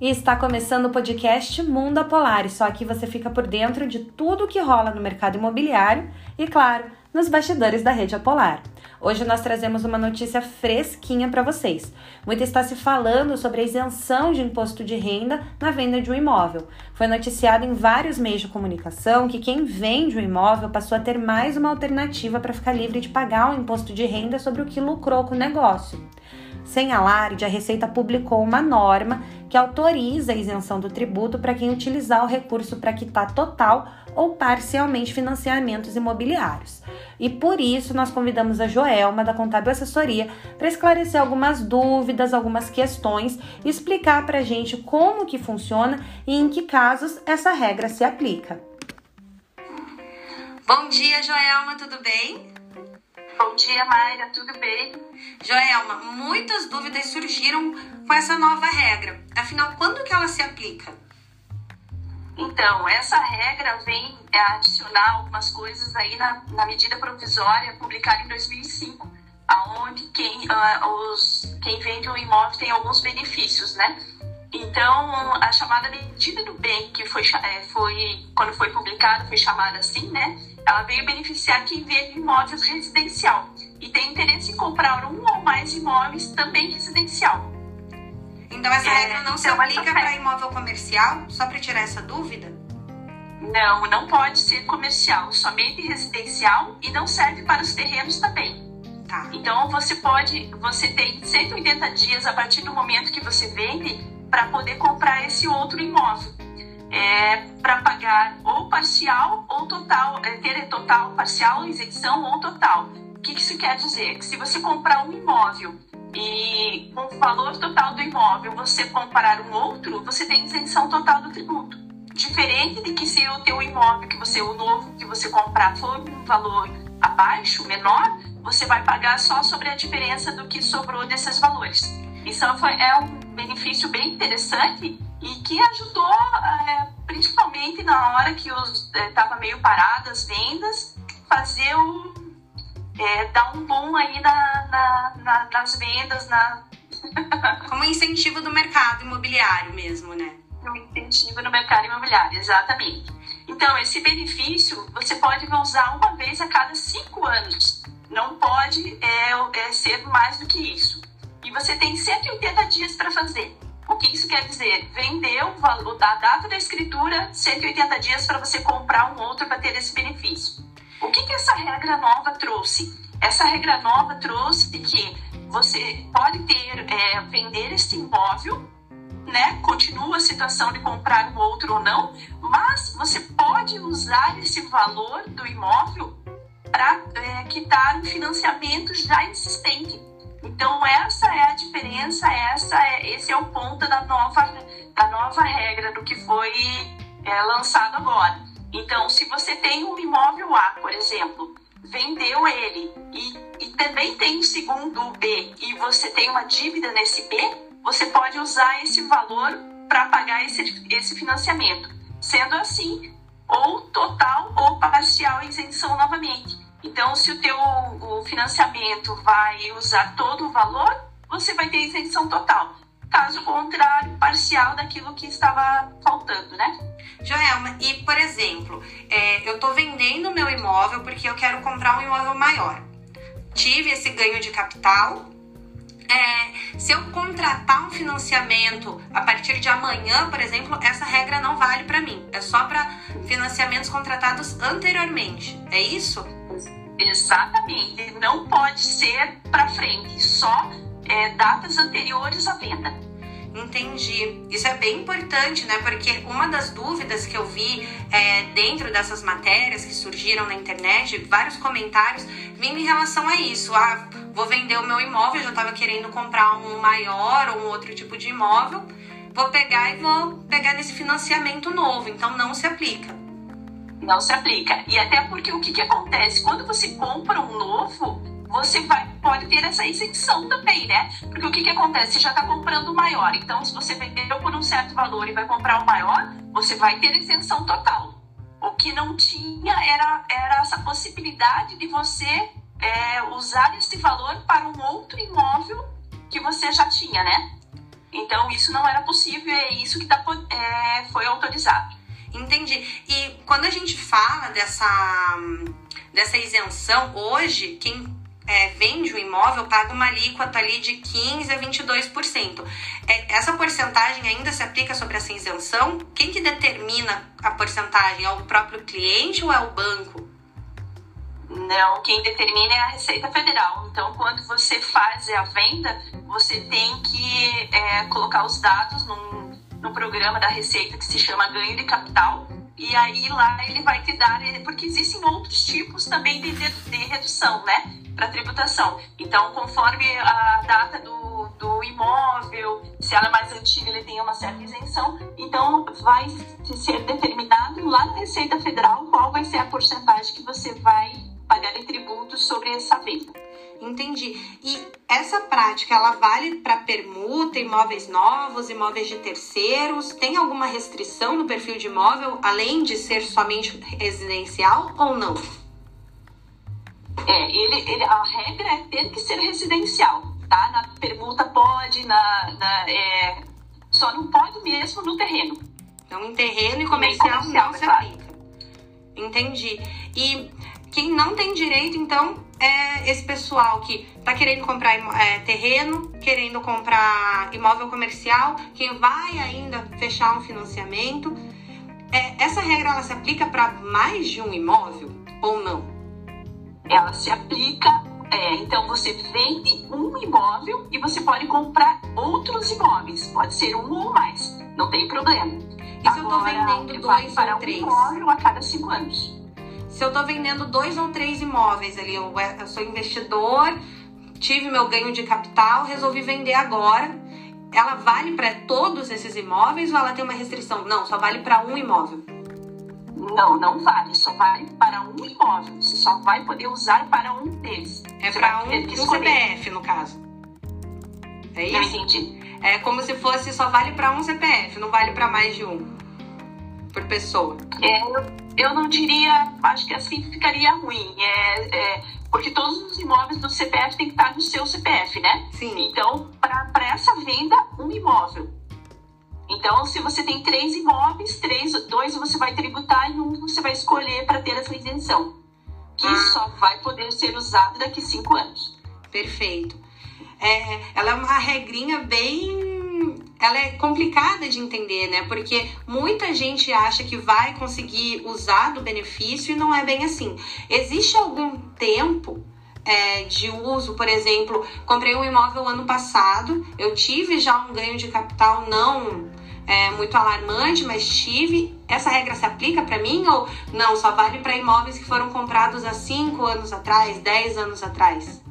E está começando o podcast Mundo Apolar. Só aqui você fica por dentro de tudo o que rola no mercado imobiliário e, claro, nos bastidores da rede Apolar. Hoje nós trazemos uma notícia fresquinha para vocês. Muito está se falando sobre a isenção de imposto de renda na venda de um imóvel. Foi noticiado em vários meios de comunicação que quem vende um imóvel passou a ter mais uma alternativa para ficar livre de pagar o imposto de renda sobre o que lucrou com o negócio. Sem alarde, a Receita publicou uma norma que autoriza a isenção do tributo para quem utilizar o recurso para quitar total ou parcialmente financiamentos imobiliários. E por isso nós convidamos a Joelma da Contábil Assessoria para esclarecer algumas dúvidas, algumas questões e explicar para a gente como que funciona e em que casos essa regra se aplica. Bom dia, Joelma, tudo bem? Bom dia, Mayra, tudo bem? Joelma, muitas dúvidas surgiram com essa nova regra. Afinal, quando que ela se aplica? Então, essa regra vem adicionar algumas coisas aí na, na medida provisória publicada em 2005, aonde quem, uh, os, quem vende um imóvel tem alguns benefícios, né? Então, a chamada medida do bem, que foi, é, foi quando foi publicada, foi chamada assim, né? Ela veio beneficiar quem vende imóveis residencial e tem interesse em comprar um ou mais imóveis também residencial. Então, essa é, regra não se aplica para imóvel comercial? Só para tirar essa dúvida? Não, não pode ser comercial, somente residencial e não serve para os terrenos também. Tá. Então você pode, você tem 180 dias a partir do momento que você vende para poder comprar esse outro imóvel. É, para pagar ou parcial ou total, é, ter total, parcial, isenção ou total. O que isso quer dizer? Que se você comprar um imóvel e com o valor total do imóvel você comprar um outro, você tem isenção total do tributo. Diferente de que se o teu imóvel que você, o novo que você comprar for um valor abaixo, menor, você vai pagar só sobre a diferença do que sobrou desses valores. Isso é um benefício bem interessante e que ajudou, é, principalmente na hora que estava é, meio parado as vendas, fazer o. É, dar um bom aí na, na, na, nas vendas, na. Como incentivo do mercado imobiliário mesmo, né? Um incentivo no mercado imobiliário, exatamente. Então, esse benefício você pode usar uma vez a cada cinco anos. Não pode é, é ser mais do que isso e você tem 180 dias para fazer. O que isso quer dizer? Vendeu o valor da data da escritura, 180 dias para você comprar um outro para ter esse benefício. O que, que essa regra nova trouxe? Essa regra nova trouxe que você pode ter, é, vender este imóvel, né? Continua a situação de comprar um outro ou não, mas você pode usar esse valor do imóvel para é, quitar um financiamento já existente. Então essa é a diferença, essa é, esse é o ponto da nova, da nova regra do que foi é, lançado agora. Então, se você tem um imóvel A, por exemplo, vendeu ele e, e também tem o segundo B e você tem uma dívida nesse B, você pode usar esse valor para pagar esse, esse financiamento. Sendo assim, ou total ou parcial isenção novamente. Então, se o teu o financiamento vai usar todo o valor, você vai ter isenção total. Caso contrário, parcial daquilo que estava faltando, né? Joelma, e por exemplo, é, eu estou vendendo meu imóvel porque eu quero comprar um imóvel maior. Tive esse ganho de capital. É, se eu contratar um financiamento a partir de amanhã, por exemplo, essa regra não vale para mim. É só para financiamentos contratados anteriormente. É isso? Exatamente. Não pode ser para frente, só é, datas anteriores à venda. Entendi. Isso é bem importante, né? Porque uma das dúvidas que eu vi é, dentro dessas matérias que surgiram na internet, vários comentários vindo em relação a isso. Ah, vou vender o meu imóvel, já estava querendo comprar um maior ou um outro tipo de imóvel. Vou pegar e vou pegar nesse financiamento novo. Então não se aplica não se aplica. E até porque o que, que acontece? Quando você compra um novo, você vai, pode ter essa isenção também, né? Porque o que, que acontece? Você já está comprando o maior. Então, se você vendeu por um certo valor e vai comprar o maior, você vai ter isenção total. O que não tinha era, era essa possibilidade de você é, usar esse valor para um outro imóvel que você já tinha, né? Então, isso não era possível e é isso que tá, é, foi autorizado. Entendi. E quando a gente fala dessa, dessa isenção, hoje, quem é, vende o imóvel paga uma alíquota ali de 15% a 22%. É, essa porcentagem ainda se aplica sobre essa isenção? Quem que determina a porcentagem? É o próprio cliente ou é o banco? Não, quem determina é a Receita Federal. Então, quando você faz a venda, você tem que é, colocar os dados num, num programa da Receita que se chama ganho de capital. E aí lá ele vai te dar, porque existem outros tipos também de, de, de redução, né? Para tributação. Então, conforme a data do, do imóvel, se ela é mais antiga, ele tem uma certa isenção. Então, vai ser determinado lá na Receita Federal qual vai ser a porcentagem que você vai pagar em tributos sobre essa venda. Entendi. E essa prática, ela vale para permuta, imóveis novos, imóveis de terceiros? Tem alguma restrição no perfil de imóvel, além de ser somente residencial ou não? É, ele, ele, a regra é ter que ser residencial, tá? Na permuta pode, na, na é, só não pode mesmo no terreno. Então, em terreno e comercial, comercial não se é aplica. Entendi. E quem não tem direito, então, é esse pessoal que está querendo comprar é, terreno, querendo comprar imóvel comercial, quem vai ainda fechar um financiamento. É, essa regra ela se aplica para mais de um imóvel ou não? Ela se aplica, é, então você vende um imóvel e você pode comprar outros imóveis, pode ser um ou mais, não tem problema. E se eu estou vendendo dois ou três? um imóvel a cada cinco anos se eu estou vendendo dois ou três imóveis ali, eu, eu sou investidor, tive meu ganho de capital, resolvi vender agora. Ela vale para todos esses imóveis ou ela tem uma restrição? Não, só vale para um imóvel. Não, não vale. Só vale para um imóvel. Você só vai poder usar para um deles. É para um, um CPF, no caso. É isso? Não entendi. É como se fosse só vale para um CPF, não vale para mais de um por pessoa. É, eu não diria, acho que assim ficaria ruim. É, é, porque todos os imóveis do CPF tem que estar no seu CPF, né? Sim. Então, para essa venda, um imóvel. Então, se você tem três imóveis, três, dois você vai tributar e um você vai escolher para ter essa isenção. Que ah. só vai poder ser usado daqui cinco anos. Perfeito. É, ela é uma regrinha bem ela é complicada de entender, né? Porque muita gente acha que vai conseguir usar do benefício e não é bem assim. Existe algum tempo é, de uso, por exemplo, comprei um imóvel ano passado, eu tive já um ganho de capital não é, muito alarmante, mas tive. Essa regra se aplica para mim ou não? Só vale para imóveis que foram comprados há 5 anos atrás, 10 anos atrás?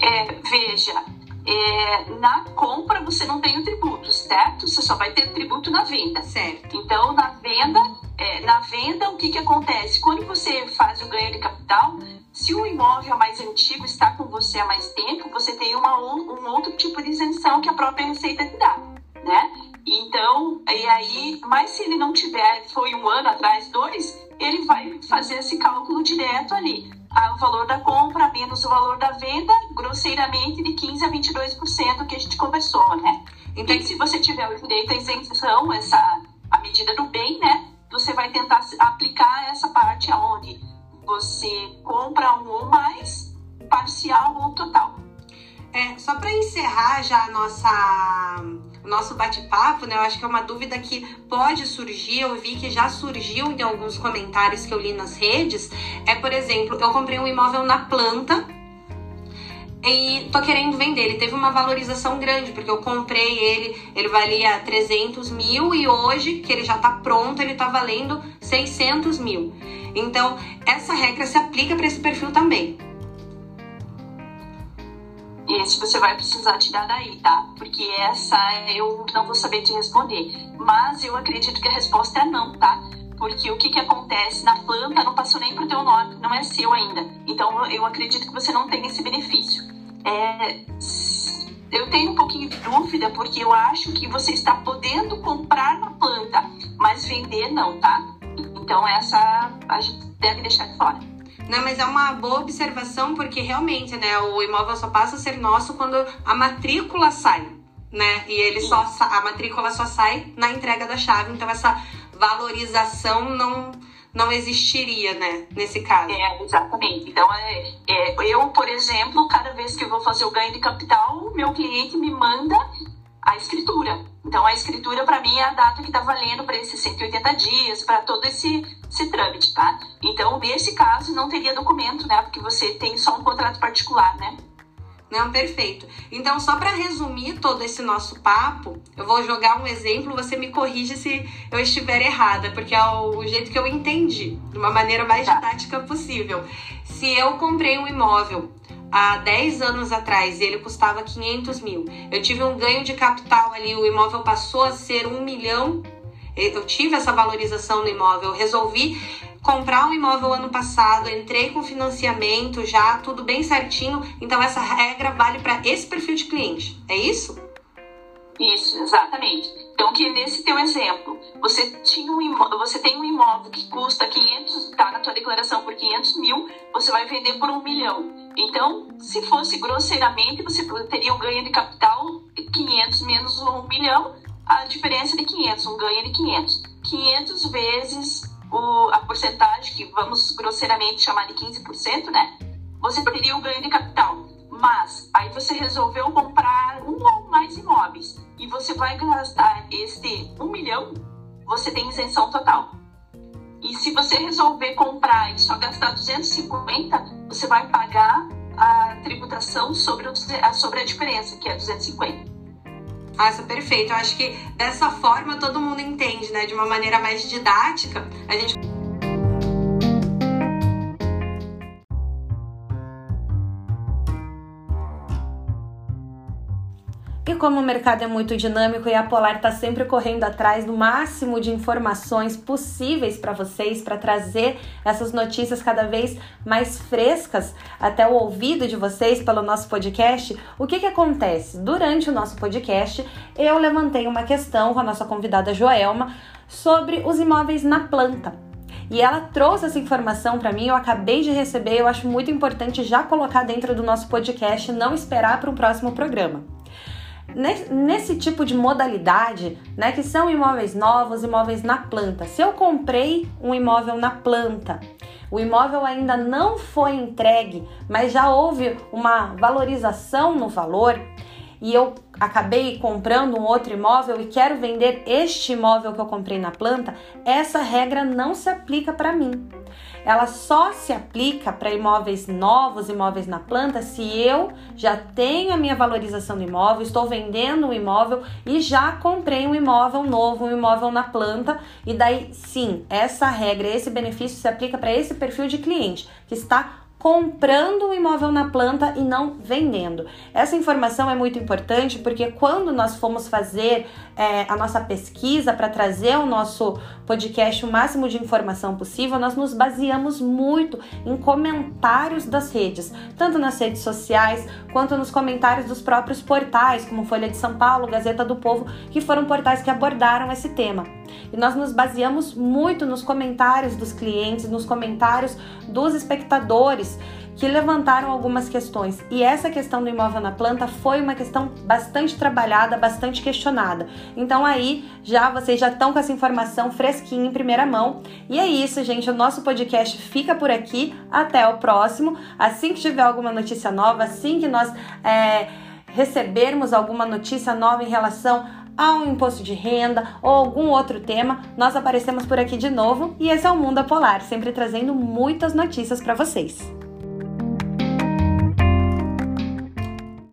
É, veja, é, na compra você não tem o tributo, certo? Você só vai ter tributo na venda. Certo. Então, na venda, é, na venda, o que, que acontece? Quando você faz o ganho de capital, se o imóvel mais antigo está com você há mais tempo, você tem uma, um outro tipo de isenção que a própria Receita te dá, né? Então, e aí, mas se ele não tiver, foi um ano atrás, dois, ele vai fazer esse cálculo direto ali o valor da compra menos o valor da venda, grosseiramente de 15 a 22% que a gente conversou, né? Então, se você tiver o direito à isenção, essa a medida do bem, né? Você vai tentar aplicar essa parte aonde você compra um ou mais, parcial ou total. É, só para encerrar já a nossa o nosso bate-papo, né? Eu acho que é uma dúvida que pode surgir, eu vi que já surgiu em alguns comentários que eu li nas redes. É, por exemplo, eu comprei um imóvel na planta e tô querendo vender. Ele teve uma valorização grande, porque eu comprei ele, ele valia 300 mil e hoje, que ele já tá pronto, ele tá valendo 600 mil. Então, essa regra se aplica para esse perfil também. Esse você vai precisar tirar daí, tá? Porque essa eu não vou saber te responder. Mas eu acredito que a resposta é não, tá? Porque o que, que acontece na planta não passou nem pro teu nome, não é seu ainda. Então eu acredito que você não tem esse benefício. É, eu tenho um pouquinho de dúvida porque eu acho que você está podendo comprar na planta, mas vender não, tá? Então essa a gente deve deixar de fora. Não, mas é uma boa observação porque realmente, né, o imóvel só passa a ser nosso quando a matrícula sai. né? E ele só a matrícula só sai na entrega da chave, então essa valorização não não existiria, né, nesse caso. É, exatamente. Então, é, é, eu, por exemplo, cada vez que eu vou fazer o ganho de capital, meu cliente me manda a escritura. Então, a escritura, para mim, é a data que está valendo para esses 180 dias, para todo esse, esse trâmite, tá? Então, nesse caso, não teria documento, né? Porque você tem só um contrato particular, né? Não, perfeito. Então, só para resumir todo esse nosso papo, eu vou jogar um exemplo, você me corrige se eu estiver errada, porque é o jeito que eu entendi, de uma maneira mais tá. didática possível. Se eu comprei um imóvel há 10 anos atrás e ele custava 500 mil, eu tive um ganho de capital ali, o imóvel passou a ser um milhão, eu tive essa valorização no imóvel, eu resolvi comprar um imóvel ano passado, entrei com financiamento já, tudo bem certinho. Então essa regra vale para esse perfil de cliente. É isso? Isso, exatamente. Então, que nesse teu exemplo, você tinha um imóvel, você tem um imóvel que custa 500, tá na tua declaração por 500 mil, você vai vender por um milhão. Então, se fosse grosseiramente, você teria um ganho de capital 500 menos um milhão, a diferença de 500, um ganho de 500. 500 vezes o, a porcentagem, que vamos grosseiramente chamar de 15%, né? Você teria o ganho de capital. Mas aí você resolveu comprar um ou mais imóveis e você vai gastar este um milhão, você tem isenção total. E se você resolver comprar e só gastar 250, você vai pagar a tributação sobre, o, sobre a diferença, que é 250. Nossa, perfeito. Eu acho que dessa forma todo mundo entende, né? De uma maneira mais didática, a gente E como o mercado é muito dinâmico e a Polar está sempre correndo atrás do máximo de informações possíveis para vocês, para trazer essas notícias cada vez mais frescas até o ouvido de vocês pelo nosso podcast, o que, que acontece? Durante o nosso podcast, eu levantei uma questão com a nossa convidada Joelma sobre os imóveis na planta. E ela trouxe essa informação para mim, eu acabei de receber, eu acho muito importante já colocar dentro do nosso podcast, não esperar para um próximo programa nesse tipo de modalidade, né, que são imóveis novos, imóveis na planta. Se eu comprei um imóvel na planta, o imóvel ainda não foi entregue, mas já houve uma valorização no valor e eu acabei comprando um outro imóvel e quero vender este imóvel que eu comprei na planta, essa regra não se aplica para mim. Ela só se aplica para imóveis novos, imóveis na planta, se eu já tenho a minha valorização do imóvel, estou vendendo um imóvel e já comprei um imóvel novo, um imóvel na planta, e daí sim, essa regra, esse benefício se aplica para esse perfil de cliente que está comprando o imóvel na planta e não vendendo. Essa informação é muito importante porque quando nós fomos fazer é, a nossa pesquisa para trazer o nosso podcast o máximo de informação possível, nós nos baseamos muito em comentários das redes, tanto nas redes sociais quanto nos comentários dos próprios portais, como Folha de São Paulo, Gazeta do Povo, que foram portais que abordaram esse tema. E nós nos baseamos muito nos comentários dos clientes, nos comentários dos espectadores que levantaram algumas questões. E essa questão do imóvel na planta foi uma questão bastante trabalhada, bastante questionada. Então aí já vocês já estão com essa informação fresquinha em primeira mão. E é isso, gente. O nosso podcast fica por aqui. Até o próximo. Assim que tiver alguma notícia nova, assim que nós é, recebermos alguma notícia nova em relação ao imposto de renda ou algum outro tema, nós aparecemos por aqui de novo e esse é o Mundo Polar, sempre trazendo muitas notícias para vocês.